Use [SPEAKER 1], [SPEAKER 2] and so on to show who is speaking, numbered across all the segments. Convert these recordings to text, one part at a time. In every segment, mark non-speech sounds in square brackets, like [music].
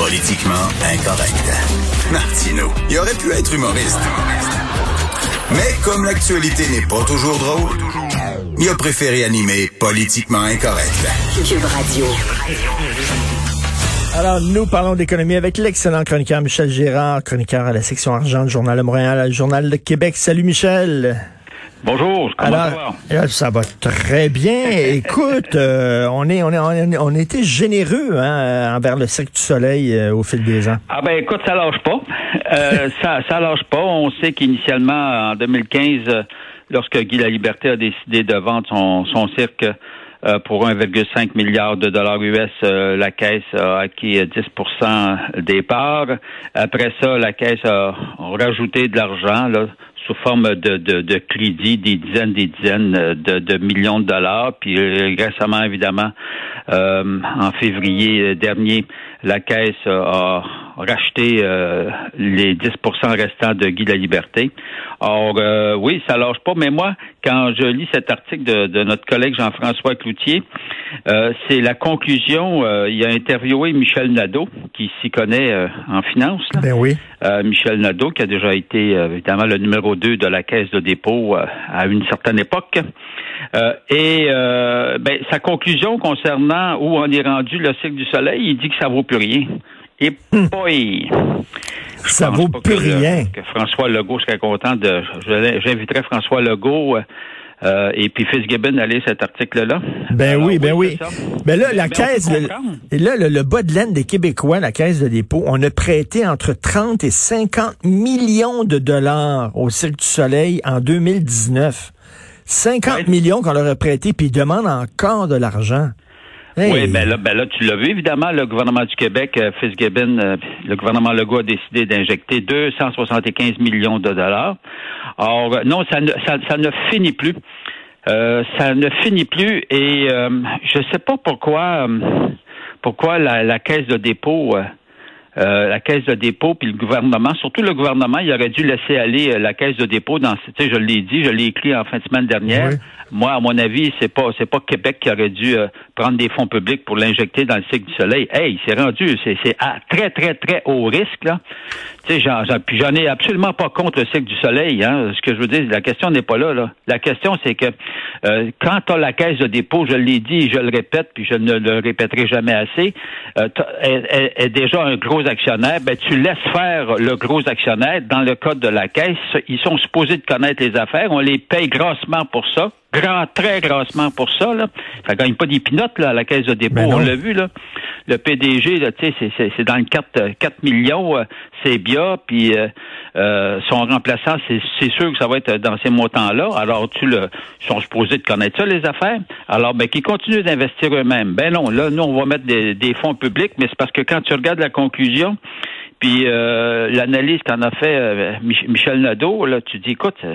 [SPEAKER 1] Politiquement incorrect. Martino, il aurait pu être humoriste. Mais comme l'actualité n'est pas toujours drôle, il a préféré animer Politiquement incorrect.
[SPEAKER 2] Cube Radio.
[SPEAKER 3] Alors, nous parlons d'économie avec l'excellent chroniqueur Michel Gérard, chroniqueur à la section argent du Journal de Montréal, le Journal de Québec. Salut Michel.
[SPEAKER 4] Bonjour, comment
[SPEAKER 3] Alors,
[SPEAKER 4] ça va?
[SPEAKER 3] euh, ça va très bien. [laughs] Écoute, euh, on est on est on, est- on a été généreux hein, envers le Cirque du Soleil euh, au fil des ans.
[SPEAKER 4] Ah ben écoute, ça lâche pas. Euh, [laughs] ça, ça lâche pas. On sait qu'initialement, en 2015, euh, lorsque Guy Laliberté a décidé de vendre son, son cirque euh, pour 1,5 milliard de dollars US, euh, la Caisse a acquis euh, 10% des parts. Après ça, la Caisse a rajouté de l'argent là, sous forme de, de, de crédit, des dizaines, des dizaines euh, de, de millions de dollars. Puis euh, récemment, évidemment, euh, en février dernier, la Caisse a racheté euh, les 10% restants de Guy la Liberté. Or, euh, oui, ça lâche pas, mais moi, quand je lis cet article de, de notre collègue Jean-François Cloutier, euh, c'est la conclusion. il a interviewé Michel Nadeau, qui s'y connaît en finance. là.
[SPEAKER 3] Ben oui.
[SPEAKER 4] Michel Nadeau, qui a déjà été évidemment le numéro 2 de la caisse de dépôt à une certaine époque. Et ben, sa conclusion concernant où on est rendu le cycle du soleil, il dit que ça vaut plus rien. Et! Je
[SPEAKER 3] Hmm. Ça vaut plus
[SPEAKER 4] que
[SPEAKER 3] rien.
[SPEAKER 4] que François Legault serait content de. J'inviterais François Legault euh, et puis Fitzgibbon à lire cet article-là.
[SPEAKER 3] Ben
[SPEAKER 4] Alors,
[SPEAKER 3] oui, ben oui.
[SPEAKER 4] ça.
[SPEAKER 3] Ben là, la
[SPEAKER 4] Mais peut
[SPEAKER 3] caisse, le, là, le, le bas de laine des Québécois, la caisse de dépôt, on a prêté entre 30 et 50 millions de dollars au Cirque du Soleil en 2019. 50
[SPEAKER 4] Ouais.
[SPEAKER 3] millions qu'on leur a prêté, puis ils demandent encore de l'argent.
[SPEAKER 4] Oui, ben là, ben là, tu l'as vu, évidemment, le gouvernement du Québec, euh, Fitzgibbon, euh, le gouvernement Legault a décidé d'injecter 275 millions de dollars. Or, euh, non, ça ne, ça, ne finit plus. Euh, ça ne finit plus et je ne sais pas pourquoi pourquoi la, la caisse de dépôt euh, la caisse de dépôt puis le gouvernement, surtout le gouvernement, il aurait dû laisser aller euh, la caisse de dépôt dans tu sais je l'ai dit, je l'ai écrit en fin de semaine dernière.
[SPEAKER 3] Oui.
[SPEAKER 4] Moi, à mon avis, c'est pas c'est pas Québec qui aurait dû euh, prendre des fonds publics pour l'injecter dans le cycle du soleil. Hey, c'est rendu, c'est c'est à très très très haut risque là. Tu sais, j'en, j'en- puis j'en ai absolument pas contre le cycle du soleil. Hein. Ce que je veux dire, la question n'est pas là. là. La question, c'est que euh, quand tu as la caisse de dépôt, je l'ai dit, je le répète, puis je ne le répéterai jamais assez, euh, est déjà un gros actionnaire. Ben, tu laisses faire le gros actionnaire. Dans le code de la caisse, ils sont supposés de connaître les affaires. On les paye grassement pour ça. Grand, très grassement pour ça. Là. Ça gagne pas des pinottes là, à la caisse de dépôt.
[SPEAKER 3] Ben.
[SPEAKER 4] On l'a vu, là. Le PDG, là, tu sais, c'est- dans le 4, euh, 4 millions, euh, c'est bien, puis euh, euh, son remplaçant, c'est sûr que ça va être dans ces montants-là. Alors, tu le, ils sont supposés de connaître ça, les affaires. Alors, ben, qu'ils continuent d'investir eux-mêmes. Ben non, là, nous, on va mettre des, des fonds publics, mais c'est parce que quand tu regardes la conclusion, puis euh, l'analyse qu'en a fait euh, Mich- Michel Nadeau, là, tu dis, écoute, euh,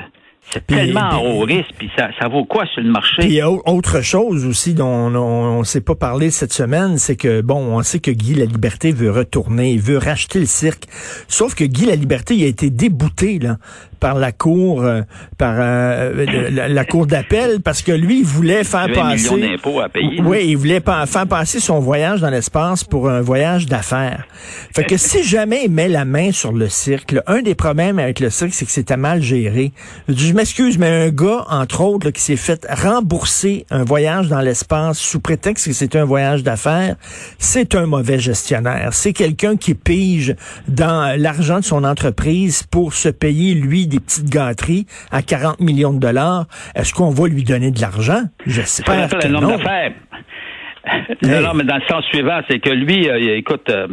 [SPEAKER 4] c'est tellement
[SPEAKER 3] puis-
[SPEAKER 4] haut risque, puis ça, ça vaut quoi sur le marché?
[SPEAKER 3] Puis il y a au- autre chose aussi dont on ne s'est pas parlé cette semaine, c'est que, bon, on sait que Guy La Liberté veut retourner, il veut racheter le cirque. Sauf que Guy La Liberté, il a été débouté là, par la cour, euh, par euh, la, la cour d'appel, parce que lui, il voulait faire
[SPEAKER 4] 20
[SPEAKER 3] passer...
[SPEAKER 4] à payer.
[SPEAKER 3] Oui, il voulait pas faire passer son voyage dans l'espace pour un voyage d'affaires. Fait que si jamais il met la main sur le cirque, là, un des problèmes avec le cirque, c'est que c'était mal géré. Je m'excuse, mais un gars, entre autres, là, qui s'est fait rembourser un voyage dans l'espace sous prétexte que c'était un voyage d'affaires, c'est un mauvais gestionnaire. C'est quelqu'un qui pige dans l'argent de son entreprise pour se payer, lui, des petites gâteries à 40 millions de dollars. Est-ce qu'on va lui donner de l'argent? J'espère que
[SPEAKER 4] homme
[SPEAKER 3] non. Hey.
[SPEAKER 4] Non, mais dans le sens suivant, c'est que lui, euh, écoute, euh,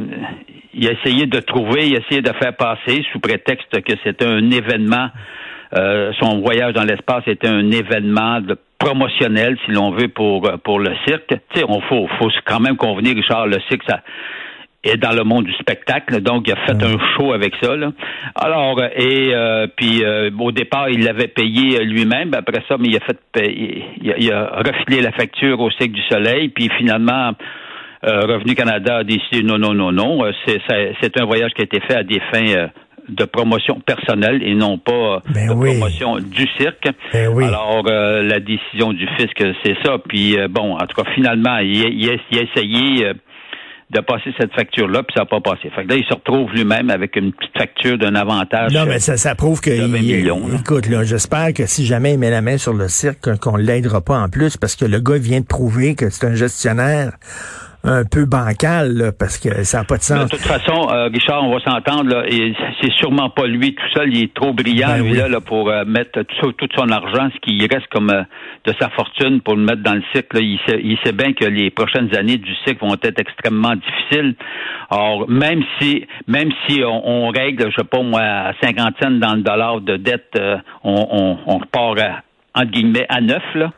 [SPEAKER 4] il a essayé de trouver, il a essayé de faire passer sous prétexte que c'était un événement. euh, son voyage dans l'espace était un événement de promotionnel, si l'on veut, pour pour le cirque. Tu sais, on faut faut quand même convenir, Richard, le cirque, ça est dans le monde du spectacle, donc il a fait un show avec ça. Là. Alors, euh, et euh, puis euh, au départ, il l'avait payé euh, lui-même, après ça, mais il a fait payer- il a, il a refilé la facture au Cirque du Soleil, puis finalement. euh, Revenu Canada a décidé non, non, non, non. euh, C'est, un voyage qui a été fait à des fins euh, de promotion personnelle et non pas
[SPEAKER 3] Ben
[SPEAKER 4] de
[SPEAKER 3] oui.
[SPEAKER 4] promotion du cirque.
[SPEAKER 3] Ben oui.
[SPEAKER 4] Alors, euh, la décision du fisc, c'est ça. Puis, euh, bon, en tout cas, finalement, il, a- il a, il a essayé euh, de passer cette facture-là, puis ça n'a pas passé. Fait que là, il se retrouve lui-même avec une petite facture d'un avantage.
[SPEAKER 3] Non, mais ça, ça prouve que. Il, écoute, là, j'espère que si jamais il met la main sur le cirque, qu'on l'aidera pas en plus, parce que le gars vient de prouver que c'est un gestionnaire un peu bancal, parce que ça n'a pas de sens.
[SPEAKER 4] De toute façon, euh, Richard, on va s'entendre, c'est sûrement pas lui tout seul, il est trop brillant, ben lui, là, pour euh, mettre tout, son argent, ce qui reste comme euh, de sa fortune pour le mettre dans le cycle. Il, sait, il sait bien que les prochaines années du cycle vont être extrêmement difficiles. Or, même si même si on, règle, je sais pas moi, à cinquantaine dans le dollar de dette, on, on, on repart à, entre guillemets à neuf, là.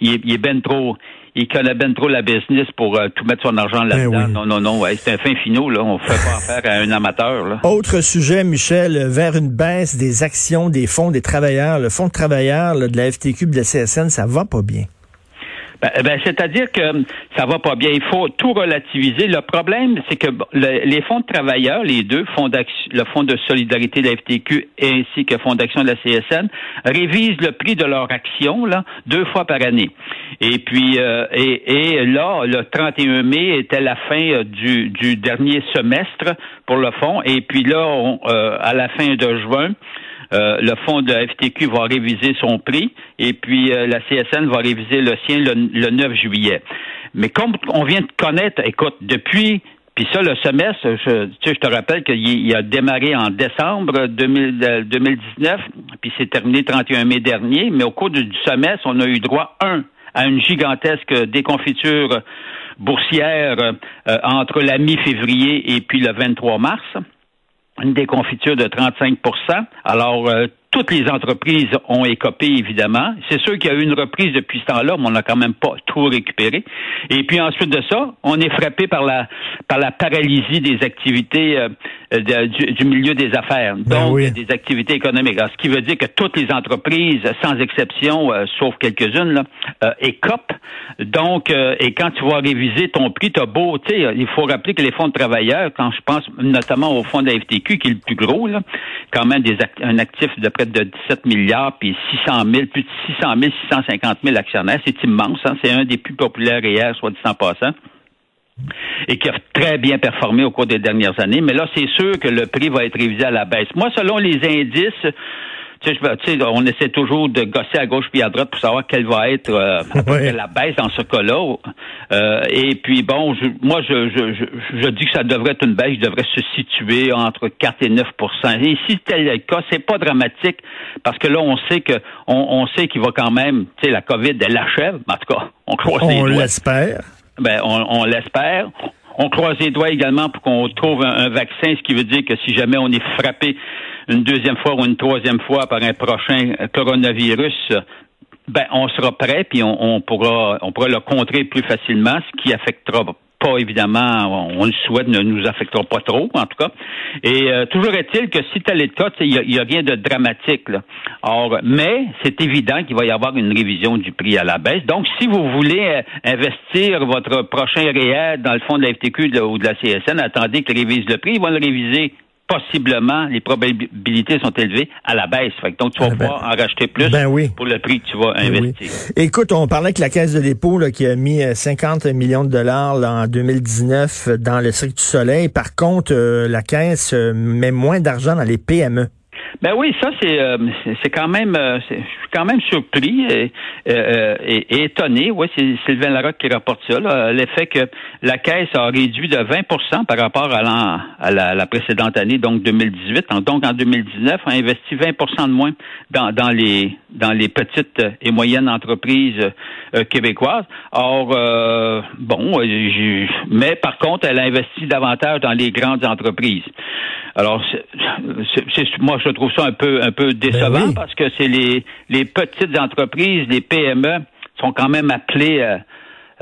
[SPEAKER 4] il, il est bien trop il connaît bien trop la business pour euh, tout mettre son argent ben là-dedans. Non, non, non, ouais, c'est un fin finaux, là. On fait pas affaire à un amateur, là.
[SPEAKER 3] Autre sujet, Michel, vers une baisse des actions des fonds des travailleurs. Le fonds de travailleurs de la FTQ de la CSN, ça va pas bien.
[SPEAKER 4] Ben, ben, c'est-à-dire que ça va pas bien. Il faut tout relativiser. Le problème, c'est que les fonds de travailleurs, les deux, fonds le fonds de solidarité de la FTQ ainsi que fonds d'action de la CSN, révisent le prix de leur action là deux fois par année. Et puis euh, et, là, le 31 mai était la fin euh, du, du dernier semestre pour le fonds. Et puis là, euh, à la fin de juin, euh, le fonds de FTQ va réviser son prix et puis euh, la CSN va réviser le sien le, 9 juillet. Mais comme on vient de connaître, écoute, depuis puis ça, le semestre, je, tu sais, je te rappelle qu'il a démarré en décembre 2019, euh, puis c'est terminé le 31 mai dernier, mais au cours du, semestre, on a eu droit, un, à une gigantesque déconfiture boursière entre la mi-février et puis le 23 mars une déconfiture de 35% Alors, euh, toutes les entreprises ont écopé, évidemment. C'est sûr qu'il y a eu une reprise depuis ce temps-là, mais on n'a quand même pas tout récupéré. Et puis ensuite de ça, on est frappé par la par la paralysie des activités euh, du, milieu des affaires, ben donc des activités économiques. ce qui veut dire que toutes les entreprises, sans exception, euh, sauf quelques-unes, euh, écopent. Donc, et quand tu vas réviser ton prix, t'as beau, tu sais, il faut rappeler que les fonds de travailleurs, quand je pense notamment au fonds de la FTQ, qui est le plus gros, là, quand même des un actif de près de 17 milliards, puis 600 000, plus de 600 000, 650 000 actionnaires. C'est immense. Hein? C'est un des plus populaires hier, soit dit en passant et qui a très bien performé au cours des dernières années. Mais là, c'est sûr que le prix va être révisé à la baisse. Moi, selon les indices, tu sais, on essaie toujours de gosser à gauche puis à droite pour savoir quelle va être euh, [laughs] la baisse dans ce cas-là. Euh, et puis bon, moi je, je, je, dis que ça devrait être une baisse, je devrait se situer entre 4 et 9% Et si tel est le cas, c'est pas dramatique parce que là on sait que on, sait qu'il va quand même, tu sais, la COVID elle l'achève. En tout cas, on croise les
[SPEAKER 3] doigts. On l'espère.
[SPEAKER 4] Ben on, on l'espère. On croise les doigts également pour qu'on trouve un, vaccin, ce qui veut dire que si jamais on est frappé une deuxième fois ou une troisième fois par un prochain coronavirus, ben on sera prêt puis on, pourra on pourra le contrer plus facilement, ce qui affectera pas évidemment, on, le souhaite, ne nous affectera pas trop, en tout cas. Et euh, toujours est-il que si tel est le cas, il n'y a, rien de dramatique. Là. Or, mais c'est évident qu'il va y avoir une révision du prix à la baisse. Donc, si vous voulez euh, investir votre prochain réel dans le fond de la FTQ ou de la CSN, attendez qu'il révise le prix. Ils vont le réviser possiblement, les probabilités sont élevées à la baisse. donc, tu vas ah, ben, pouvoir en racheter plus ben pour le prix que tu vas investir.
[SPEAKER 3] Écoute, on parlait que la Caisse de dépôt qui a mis 50 euh, millions de dollars en 2019 dans le Cirque du Soleil. Par contre, euh, la Caisse euh, met moins d'argent dans les PME.
[SPEAKER 4] Ben oui, ça c'est euh, c'est quand même euh, je suis quand même surpris et, euh, et, étonné. Oui, c'est Sylvain Larocque qui rapporte ça. L'effet que la caisse a réduit de 20% par rapport à, la, à la, précédente année, donc 2018. Donc en 2019, a investi 20% de moins dans, dans les dans les petites et moyennes entreprises québécoises. Or bon, mais par contre, elle a investi davantage dans les grandes entreprises. Alors, moi, je trouve ça un peu, un peu décevant ben parce que c'est les, les petites entreprises, les PME, sont quand même appelées euh,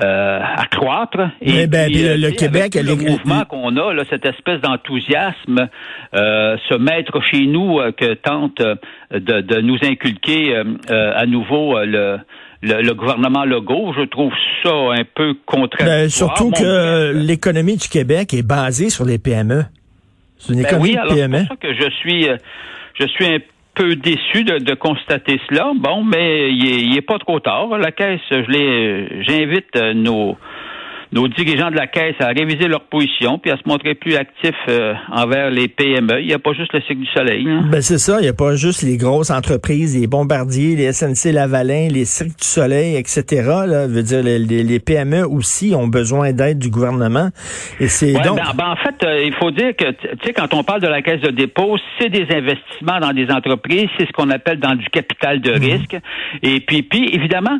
[SPEAKER 4] euh, à croître.
[SPEAKER 3] Et ben, le, Québec,
[SPEAKER 4] le mouvement qu'on a, là, cette espèce d'enthousiasme, euh, se mettre chez nous que tente de, de nous inculquer à nouveau le le, gouvernement Legault, je trouve ça un peu contradictoire. Ben,
[SPEAKER 3] surtout que l'économie du Québec est basée sur les PME.
[SPEAKER 4] C'est une ben oui, alors C'est pour ça que je suis, euh, je suis un peu déçu de, constater cela. Bon, mais il est, pas trop tard. La caisse, je l'ai, j'invite euh, nos nos dirigeants de la Caisse à réviser leur position puis à se montrer plus actifs euh, envers les PME. Il n'y a pas juste le cycle du soleil. Hein?
[SPEAKER 3] Ben c'est ça, il n'y a pas juste les grosses entreprises, les bombardiers, les SNC Lavalin, les Cirques du Soleil, etc. Là, veut dire les, les PME aussi ont besoin d'aide du gouvernement. Et c'est donc.
[SPEAKER 4] Ben, ben, en fait, euh, il faut dire que tu sais quand on parle de la caisse de dépôt, c'est des investissements dans des entreprises, c'est ce qu'on appelle dans du capital de mhm. risque. Et puis, puis évidemment,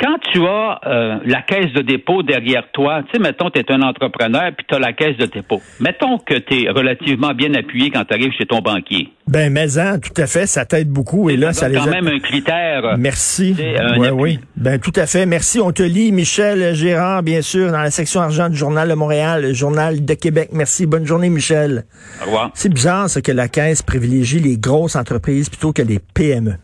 [SPEAKER 4] quand tu as euh, la caisse de dépôt derrière toi, tu sais, mettons, tu es un entrepreneur, puis tu as la caisse de dépôt. Mettons que tu es relativement bien appuyé quand tu arrives chez ton banquier.
[SPEAKER 3] Ben, mais hein, tout à fait, ça t'aide beaucoup. Et là, ça,
[SPEAKER 4] quand même un critère.
[SPEAKER 3] Merci. Oui, oui. Ben, tout à fait. Merci. On te lit, Michel Gérard, bien sûr, dans la section argent du Journal de Montréal, le Journal de Québec. Merci. Bonne journée, Michel.
[SPEAKER 4] Au revoir.
[SPEAKER 3] C'est bizarre, ça, que la caisse privilégie les grosses entreprises plutôt que les PME.